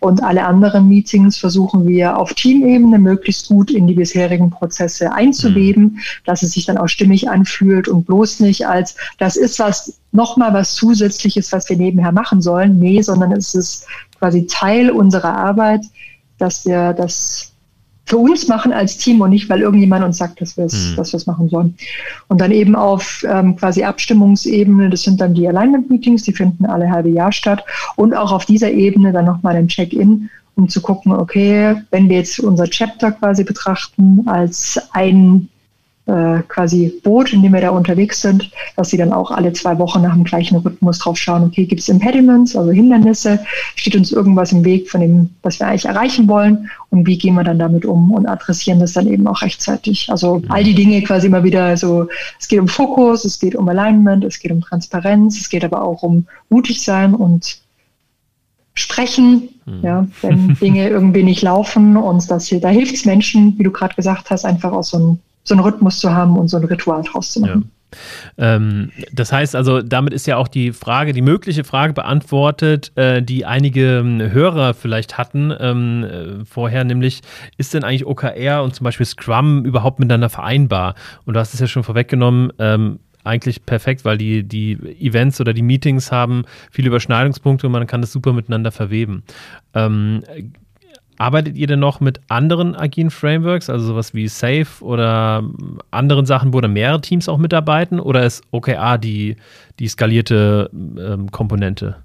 Und alle anderen Meetings versuchen wir auf Teamebene möglichst gut in die bisherigen Prozesse einzuweben, mhm. dass es sich dann auch stimmig anfühlt und bloß nicht als, das ist was, nochmal was Zusätzliches, was wir nebenher machen sollen. Nee, sondern es ist quasi Teil unserer Arbeit, dass wir das für uns machen als Team und nicht, weil irgendjemand uns sagt, dass wir es mhm. dass machen sollen. Und dann eben auf ähm, quasi Abstimmungsebene, das sind dann die Alignment-Meetings, die finden alle halbe Jahr statt. Und auch auf dieser Ebene dann nochmal ein Check-in, um zu gucken, okay, wenn wir jetzt unser Chapter quasi betrachten als ein äh, quasi Boot, in dem wir da unterwegs sind, dass sie dann auch alle zwei Wochen nach dem gleichen Rhythmus drauf schauen, okay, gibt es Impediments, also Hindernisse, steht uns irgendwas im Weg von dem, was wir eigentlich erreichen wollen und wie gehen wir dann damit um und adressieren das dann eben auch rechtzeitig. Also all die Dinge quasi immer wieder so, es geht um Fokus, es geht um Alignment, es geht um Transparenz, es geht aber auch um mutig sein und sprechen, mhm. ja, wenn Dinge irgendwie nicht laufen und das hier, da hilft es Menschen, wie du gerade gesagt hast, einfach aus so einem so einen Rhythmus zu haben und so ein Ritual draus zu machen. Ja. Ähm, das heißt also, damit ist ja auch die Frage, die mögliche Frage beantwortet, äh, die einige ähm, Hörer vielleicht hatten ähm, äh, vorher, nämlich ist denn eigentlich OKR und zum Beispiel Scrum überhaupt miteinander vereinbar? Und du hast es ja schon vorweggenommen, ähm, eigentlich perfekt, weil die, die Events oder die Meetings haben viele Überschneidungspunkte und man kann das super miteinander verweben. Ähm, Arbeitet ihr denn noch mit anderen agilen Frameworks, also sowas wie Safe oder anderen Sachen, wo dann mehrere Teams auch mitarbeiten? Oder ist OKR die, die skalierte ähm, Komponente?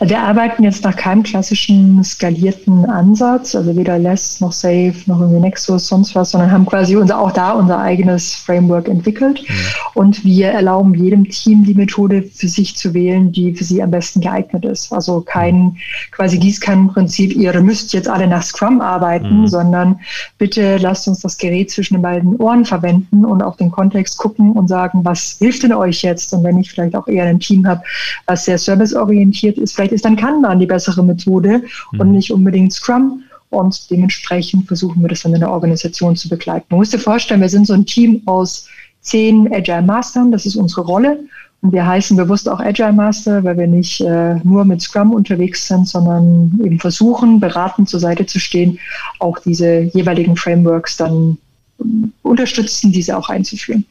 Wir arbeiten jetzt nach keinem klassischen skalierten Ansatz, also weder Less noch Safe noch irgendwie Nexus, sonst was, sondern haben quasi unser, auch da unser eigenes Framework entwickelt. Mhm. Und wir erlauben jedem Team die Methode für sich zu wählen, die für sie am besten geeignet ist. Also kein quasi Gießkannenprinzip, ihr müsst jetzt alle nach Scrum arbeiten, mhm. sondern bitte lasst uns das Gerät zwischen den beiden Ohren verwenden und auf den Kontext gucken und sagen, was hilft denn euch jetzt? Und wenn ich vielleicht auch eher ein Team habe, was sehr serviceorientiert ist, vielleicht ist dann Kanban die bessere Methode mhm. und nicht unbedingt Scrum. Und dementsprechend versuchen wir das dann in der Organisation zu begleiten. Man muss dir vorstellen, wir sind so ein Team aus zehn Agile Mastern, das ist unsere Rolle. Und wir heißen bewusst auch Agile Master, weil wir nicht äh, nur mit Scrum unterwegs sind, sondern eben versuchen, beratend zur Seite zu stehen, auch diese jeweiligen Frameworks dann unterstützen, diese auch einzuführen.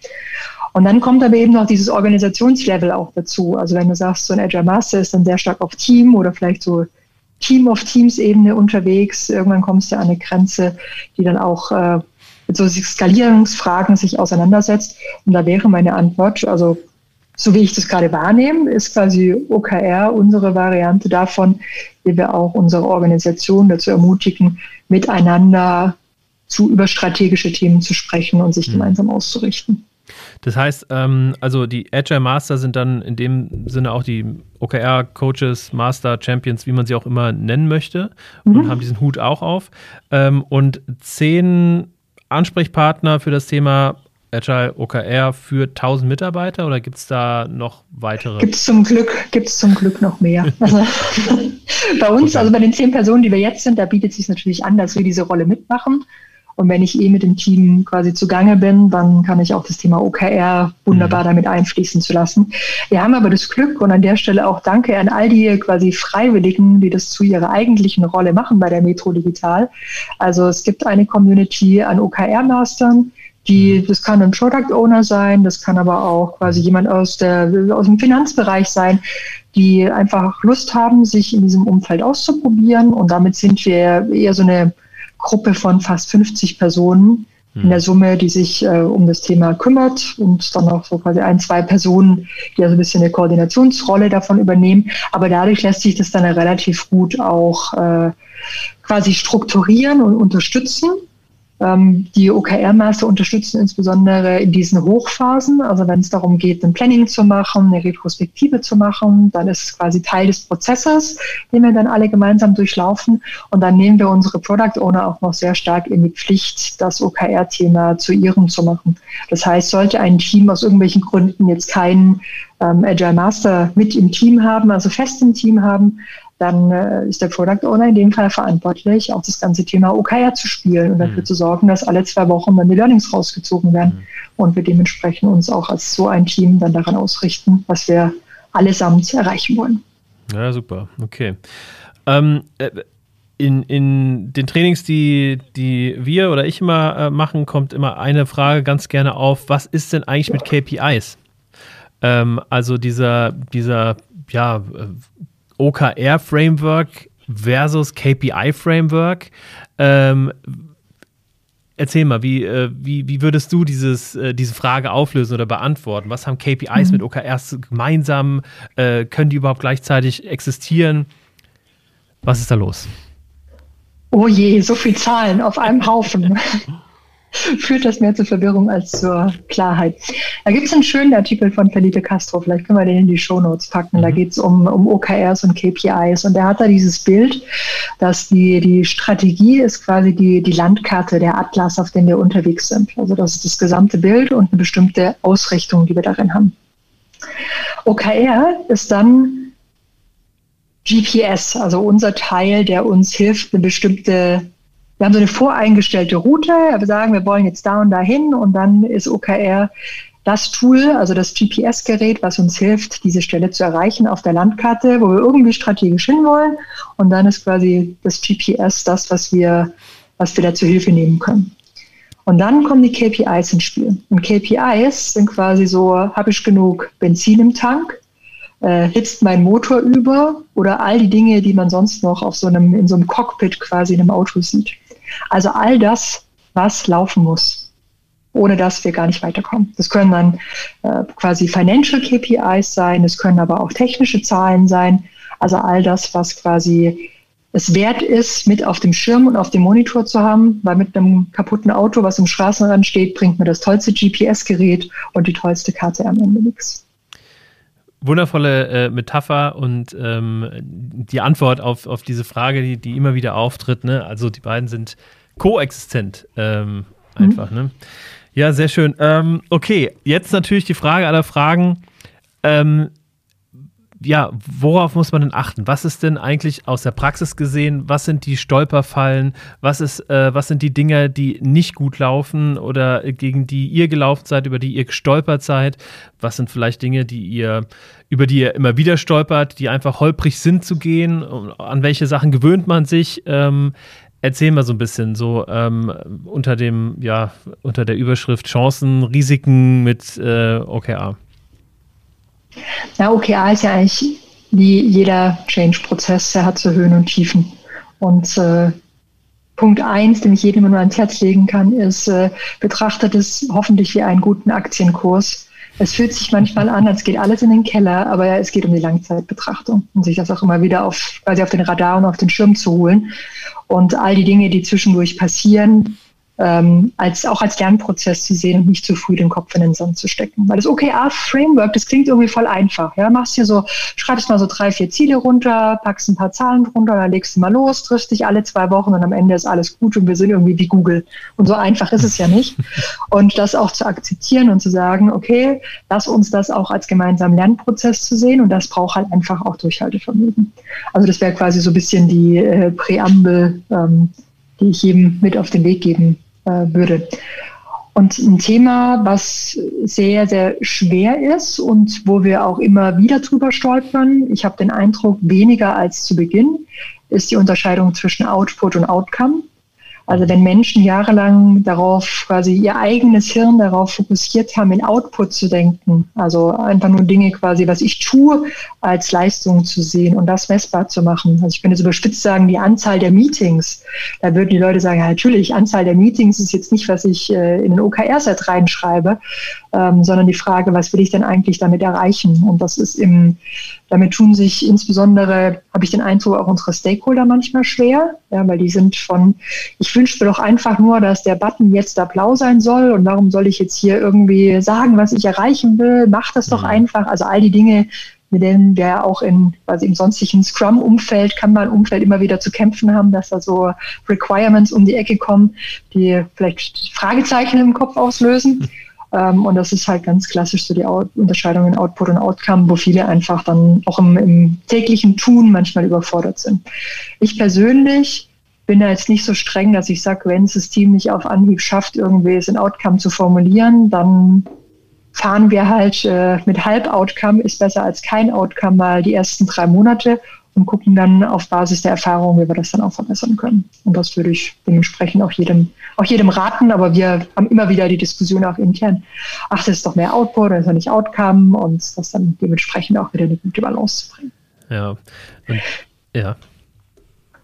Und dann kommt aber eben noch dieses Organisationslevel auch dazu. Also wenn du sagst, so ein Agile Master ist dann sehr stark auf Team oder vielleicht so Team of Teams Ebene unterwegs. Irgendwann kommst du an eine Grenze, die dann auch äh, mit so Skalierungsfragen sich auseinandersetzt. Und da wäre meine Antwort, also so wie ich das gerade wahrnehme, ist quasi OKR unsere Variante davon, wie wir auch unsere Organisation dazu ermutigen, miteinander zu über strategische Themen zu sprechen und sich mhm. gemeinsam auszurichten. Das heißt, ähm, also die Agile Master sind dann in dem Sinne auch die OKR-Coaches, Master, Champions, wie man sie auch immer nennen möchte, mhm. und haben diesen Hut auch auf. Ähm, und zehn Ansprechpartner für das Thema Agile OKR für 1000 Mitarbeiter oder gibt es da noch weitere? Gibt es zum Glück, gibt's zum Glück noch mehr. <laughs> Also, <laughs> bei uns, also bei den zehn Personen, die wir jetzt sind, da bietet es sich natürlich an, dass wir diese Rolle mitmachen. Und wenn ich eh mit dem Team quasi zugange bin, dann kann ich auch das Thema OKR wunderbar mhm. damit einfließen zu lassen. Wir haben aber das Glück und an der Stelle auch Danke an all die quasi Freiwilligen, die das zu ihrer eigentlichen Rolle machen bei der Metro Digital. Also es gibt eine Community an OKR-Mastern, die, das kann ein Product Owner sein, das kann aber auch quasi jemand aus, der, aus dem Finanzbereich sein, die einfach Lust haben, sich in diesem Umfeld auszuprobieren. Und damit sind wir eher so eine Gruppe von fast 50 Personen in der hm. Summe, die sich äh, um das Thema kümmert und dann auch so quasi ein, zwei Personen, die also ein bisschen eine Koordinationsrolle davon übernehmen. Aber dadurch lässt sich das dann relativ gut auch äh, quasi strukturieren und unterstützen. Ähm, die OKR-Master unterstützen insbesondere in diesen Hochphasen, also wenn es darum geht, ein Planning zu machen, eine Retrospektive zu machen, dann ist es quasi Teil des Prozesses, den wir dann alle gemeinsam durchlaufen. Und dann nehmen wir unsere Product Owner auch noch sehr stark in die Pflicht, das OKR-Thema zu ihrem zu machen. Das heißt, sollte ein Team aus irgendwelchen Gründen jetzt keinen ähm, Agile Master mit im Team haben, also fest im Team haben, dann äh, ist der Product Owner in dem Fall verantwortlich, auch das ganze Thema OKR zu spielen und mhm. dafür zu sorgen, dass alle zwei Wochen dann die Learnings rausgezogen werden mhm. und wir dementsprechend uns auch als so ein Team dann daran ausrichten, was wir allesamt erreichen wollen. Ja, super. Okay. Ähm, äh, in, in den Trainings, die, die wir oder ich immer äh, machen, kommt immer eine Frage ganz gerne auf. Was ist denn eigentlich mit KPIs? Ähm, also dieser, dieser ja, äh, OKR-Framework versus KPI-Framework. Ähm, erzähl mal, wie, äh, wie, wie würdest du dieses, äh, diese Frage auflösen oder beantworten? Was haben KPIs mhm. mit OKRs gemeinsam? Äh, können die überhaupt gleichzeitig existieren? Was ist da los? Oh je, so viele Zahlen auf einem Haufen. <laughs> <laughs> führt das mehr zur Verwirrung als zur Klarheit. Da gibt es einen schönen Artikel von Felipe Castro, vielleicht können wir den in die Shownotes packen. Mhm. Da geht es um, um OKRs und KPIs und der hat da dieses Bild, dass die, die Strategie ist quasi die, die Landkarte, der Atlas, auf dem wir unterwegs sind. Also das ist das gesamte Bild und eine bestimmte Ausrichtung, die wir darin haben. OKR ist dann GPS, also unser Teil, der uns hilft, eine bestimmte wir haben so eine voreingestellte Route, wir sagen, wir wollen jetzt da und da hin und dann ist OKR das Tool, also das GPS-Gerät, was uns hilft, diese Stelle zu erreichen auf der Landkarte, wo wir irgendwie strategisch hinwollen. Und dann ist quasi das GPS das, was wir, was wir da zur Hilfe nehmen können. Und dann kommen die KPIs ins Spiel. Und KPIs sind quasi so, habe ich genug Benzin im Tank? Äh, hitzt mein Motor über? Oder all die Dinge, die man sonst noch auf so einem, in so einem Cockpit quasi in einem Auto sieht. Also all das, was laufen muss, ohne dass wir gar nicht weiterkommen. Das können dann äh, quasi Financial KPIs sein, es können aber auch technische Zahlen sein. Also all das, was quasi es wert ist, mit auf dem Schirm und auf dem Monitor zu haben, weil mit einem kaputten Auto, was im Straßenrand steht, bringt mir das tollste GPS-Gerät und die tollste Karte am Ende nichts wundervolle äh, Metapher und ähm, die Antwort auf, auf diese Frage, die, die immer wieder auftritt. Ne? Also die beiden sind koexistent ähm, einfach. Mhm. Ne? Ja, sehr schön. Ähm, okay, jetzt natürlich die Frage aller Fragen. Ähm, ja, worauf muss man denn achten? Was ist denn eigentlich aus der Praxis gesehen? Was sind die Stolperfallen? Was, ist, äh, was sind die Dinge, die nicht gut laufen oder gegen die ihr gelaufen seid, über die ihr gestolpert seid? Was sind vielleicht Dinge, die ihr, über die ihr immer wieder stolpert, die einfach holprig sind zu gehen? An welche Sachen gewöhnt man sich? Ähm, Erzähl mal so ein bisschen so ähm, unter dem, ja, unter der Überschrift Chancen, Risiken mit äh, OKR. Ja, OKR ist ja eigentlich wie jeder Change-Prozess, der hat so Höhen und Tiefen. Und äh, Punkt eins, den ich jedem nur ans Herz legen kann, ist, äh, betrachtet es hoffentlich wie einen guten Aktienkurs. Es fühlt sich manchmal an, als geht alles in den Keller, aber es geht um die Langzeitbetrachtung und sich das auch immer wieder auf, quasi auf den Radar und auf den Schirm zu holen. Und all die Dinge, die zwischendurch passieren, ähm, als auch als Lernprozess zu sehen und nicht zu früh den Kopf in den Sand zu stecken. Weil das OKR-Framework, das klingt irgendwie voll einfach. Ja, machst dir so, schreibst mal so drei, vier Ziele runter, packst ein paar Zahlen drunter, dann legst du mal los, triffst dich alle zwei Wochen und am Ende ist alles gut und wir sind irgendwie wie Google. Und so einfach ist es ja nicht. <laughs> Und das auch zu akzeptieren und zu sagen, okay, lass uns das auch als gemeinsamen Lernprozess zu sehen und das braucht halt einfach auch Durchhaltevermögen. Also das wäre quasi so ein bisschen die äh, Präambel, ähm, die ich jedem mit auf den Weg geben würde. Und ein Thema, was sehr, sehr schwer ist und wo wir auch immer wieder drüber stolpern, ich habe den Eindruck, weniger als zu Beginn, ist die Unterscheidung zwischen Output und Outcome. Also wenn Menschen jahrelang darauf quasi ihr eigenes Hirn darauf fokussiert haben, in Output zu denken, also einfach nur Dinge quasi, was ich tue, als Leistung zu sehen und das messbar zu machen. Also ich könnte so überspitzt sagen, die Anzahl der Meetings. Da würden die Leute sagen, ja, natürlich, Anzahl der Meetings ist jetzt nicht, was ich äh, in den OKR-Set reinschreibe, ähm, sondern die Frage, was will ich denn eigentlich damit erreichen? Und das ist im, damit tun sich insbesondere, habe ich den Eindruck, auch unsere Stakeholder manchmal schwer, ja, weil die sind von, ich wünsche mir doch einfach nur, dass der Button jetzt da blau sein soll und warum soll ich jetzt hier irgendwie sagen, was ich erreichen will? Mach das doch mhm. einfach. Also all die Dinge, mit denen wir auch in quasi im sonstigen Scrum-Umfeld, kann man Umfeld immer wieder zu kämpfen haben, dass da so Requirements um die Ecke kommen, die vielleicht Fragezeichen im Kopf auslösen. Mhm. <laughs> Ähm, und das ist halt ganz klassisch so die Unterscheidung in Output und Outcome, wo viele einfach dann auch im, im täglichen Tun manchmal überfordert sind. Ich persönlich bin da jetzt nicht so streng, dass ich sage, wenn es das Team nicht auf Anhieb schafft, irgendwie es in Outcome zu formulieren, dann fahren wir halt äh, mit Halb-Outcome, ist besser als kein Outcome mal die ersten drei Monate und gucken dann auf Basis der Erfahrung, wie wir das dann auch verbessern können. Und das würde ich dementsprechend auch jedem, auch jedem raten, aber wir haben immer wieder die Diskussion auch intern, ach, das ist doch mehr Output, oder ist doch nicht Outcome und das dann dementsprechend auch wieder eine gute Balance zu bringen. Ja. Und, ja.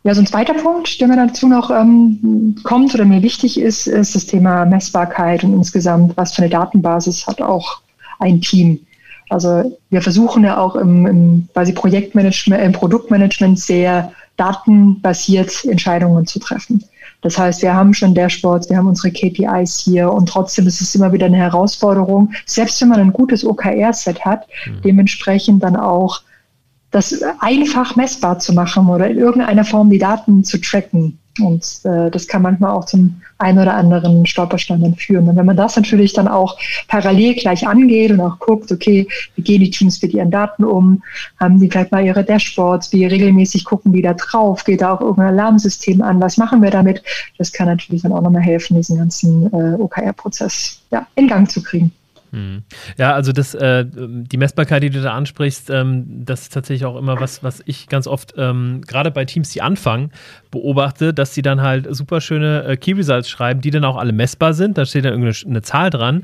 Ja, so ein zweiter Punkt, der mir dazu noch ähm, kommt oder mir wichtig ist, ist das Thema Messbarkeit und insgesamt, was für eine Datenbasis hat auch ein Team. Also wir versuchen ja auch im, im quasi Projektmanagement, im Produktmanagement sehr datenbasiert Entscheidungen zu treffen. Das heißt, wir haben schon Dashboards, wir haben unsere KPIs hier und trotzdem ist es immer wieder eine Herausforderung, selbst wenn man ein gutes OKR-Set hat, mhm. dementsprechend dann auch das einfach messbar zu machen oder in irgendeiner Form die Daten zu tracken. Und äh, das kann manchmal auch zum einen oder anderen Stolperstein dann führen. Und wenn man das natürlich dann auch parallel gleich angeht und auch guckt, okay, wie gehen die Teams mit ihren Daten um? Haben die vielleicht mal ihre Dashboards? Wie regelmäßig gucken die da drauf? Geht da auch irgendein Alarmsystem an? Was machen wir damit? Das kann natürlich dann auch nochmal helfen, diesen ganzen äh, OKR-Prozess ja, in Gang zu kriegen. Hm. Ja, also das, äh, die Messbarkeit, die du da ansprichst, ähm, das ist tatsächlich auch immer was, was ich ganz oft, ähm, gerade bei Teams, die anfangen, beobachte, dass sie dann halt super schöne äh, Key Results schreiben, die dann auch alle messbar sind. Da steht dann irgendeine Zahl dran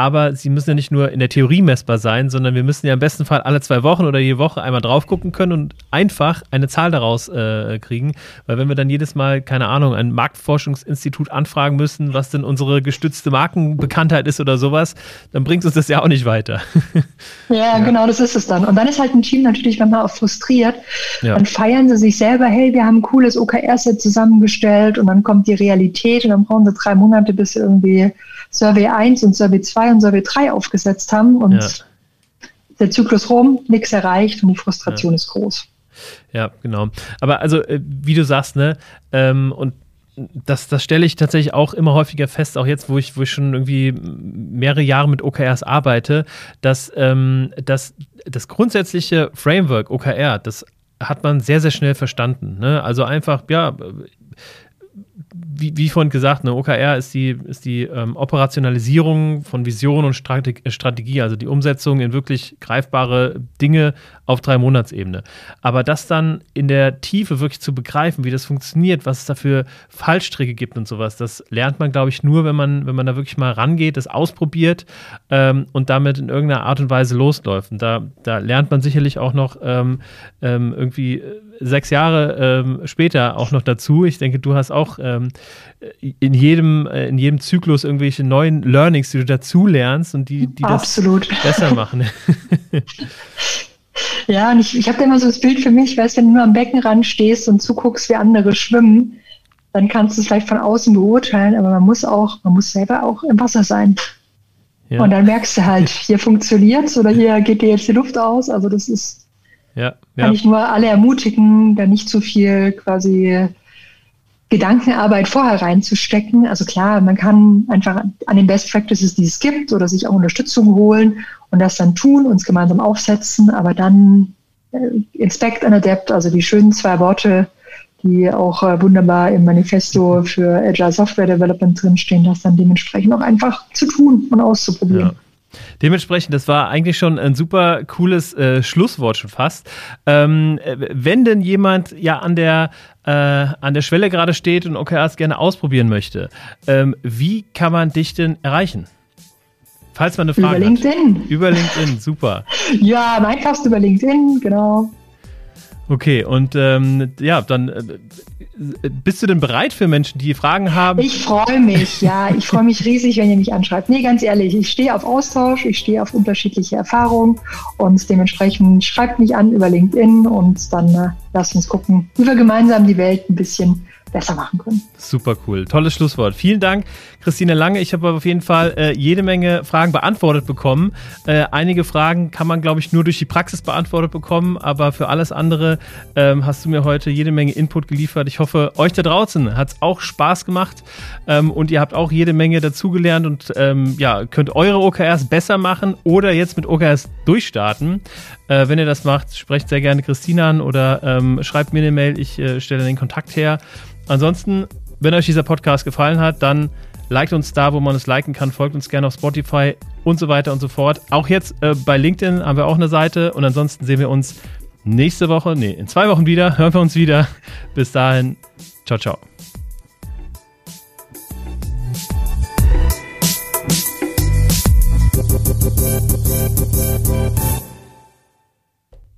aber sie müssen ja nicht nur in der Theorie messbar sein, sondern wir müssen ja im besten Fall alle zwei Wochen oder jede Woche einmal drauf gucken können und einfach eine Zahl daraus äh, kriegen. Weil wenn wir dann jedes Mal, keine Ahnung, ein Marktforschungsinstitut anfragen müssen, was denn unsere gestützte Markenbekanntheit ist oder sowas, dann bringt uns das ja auch nicht weiter. <laughs> Ja, ja. genau, das ist es dann. Und dann ist halt ein Team natürlich manchmal auch frustriert. Ja. Dann feiern sie sich selber, hey, wir haben ein cooles OKR-Set zusammengestellt und dann kommt die Realität und dann brauchen sie drei Monate, bis sie irgendwie Survey 1 und Survey 2 und Survey 3 aufgesetzt haben und ja. der Zyklus rum, nichts erreicht und die Frustration ja. ist groß. Ja, genau. Aber also, äh, wie du sagst, ne, ähm, und das, das stelle ich tatsächlich auch immer häufiger fest, auch jetzt, wo ich, wo ich schon irgendwie mehrere Jahre mit OKRs arbeite, dass, ähm, dass das grundsätzliche Framework OKR, das hat man sehr, sehr schnell verstanden. Ne? Also einfach, ja, wie, wie vorhin gesagt, eine OKR ist die, ist die ähm, Operationalisierung von Vision und Strategie, also die Umsetzung in wirklich greifbare Dinge auf drei Monatsebene. Aber das dann in der Tiefe wirklich zu begreifen, wie das funktioniert, was es da für Fallstricke gibt und sowas, das lernt man, glaube ich, nur, wenn man, wenn man da wirklich mal rangeht, das ausprobiert ähm, und damit in irgendeiner Art und Weise losläuft. Und da, da lernt man sicherlich auch noch ähm, ähm irgendwie äh, sechs Jahre ähm, später auch noch dazu. Ich denke, du hast auch ähm, in, jedem, äh, in jedem Zyklus irgendwelche neuen Learnings, die du dazu lernst und die, die das besser machen. <laughs> ja, und ich, ich habe da immer so das Bild für mich, weißt wenn du nur am Beckenrand stehst und zuguckst, wie andere schwimmen, dann kannst du es vielleicht von außen beurteilen, aber man muss auch, man muss selber auch im Wasser sein. Ja. Und dann merkst du halt, hier funktioniert es oder hier geht dir jetzt die Luft aus. Also das ist, ja, ja. kann ich nur alle ermutigen, da nicht zu viel quasi Gedankenarbeit vorher reinzustecken. Also klar, man kann einfach an den Best Practices, die es gibt, oder sich auch Unterstützung holen und das dann tun, uns gemeinsam aufsetzen, aber dann äh, Inspect and Adapt, also die schönen zwei Worte, die auch äh, wunderbar im Manifesto für Agile Software Development drinstehen, das dann dementsprechend auch einfach zu tun und auszuprobieren. Ja. Dementsprechend, das war eigentlich schon ein super cooles äh, Schlusswort schon fast. Ähm, wenn denn jemand ja an der, äh, an der Schwelle gerade steht und OKRs gerne ausprobieren möchte, ähm, wie kann man dich denn erreichen? Falls man eine Frage über LinkedIn. Hat. Über LinkedIn, super. <laughs> ja, einfachsten über LinkedIn, genau. Okay, und ähm, ja, dann äh, bist du denn bereit für Menschen, die Fragen haben? Ich freue mich, ja. Ich freue mich riesig, wenn ihr mich anschreibt. Nee, ganz ehrlich, ich stehe auf Austausch, ich stehe auf unterschiedliche Erfahrungen und dementsprechend schreibt mich an über LinkedIn und dann äh, lasst uns gucken, wie wir gemeinsam die Welt ein bisschen besser machen können. Super cool. Tolles Schlusswort. Vielen Dank, Christine Lange. Ich habe auf jeden Fall äh, jede Menge Fragen beantwortet bekommen. Äh, einige Fragen kann man, glaube ich, nur durch die Praxis beantwortet bekommen, aber für alles andere ähm, hast du mir heute jede Menge Input geliefert. Ich hoffe, euch da draußen hat es auch Spaß gemacht ähm, und ihr habt auch jede Menge dazugelernt und ähm, ja, könnt eure OKRs besser machen oder jetzt mit OKRs durchstarten. Äh, wenn ihr das macht, sprecht sehr gerne Christine an oder ähm, schreibt mir eine Mail. Ich äh, stelle den Kontakt her. Ansonsten, wenn euch dieser Podcast gefallen hat, dann liked uns da, wo man es liken kann, folgt uns gerne auf Spotify und so weiter und so fort. Auch jetzt äh, bei LinkedIn haben wir auch eine Seite und ansonsten sehen wir uns nächste Woche, nee, in zwei Wochen wieder, hören wir uns wieder. Bis dahin, ciao, ciao.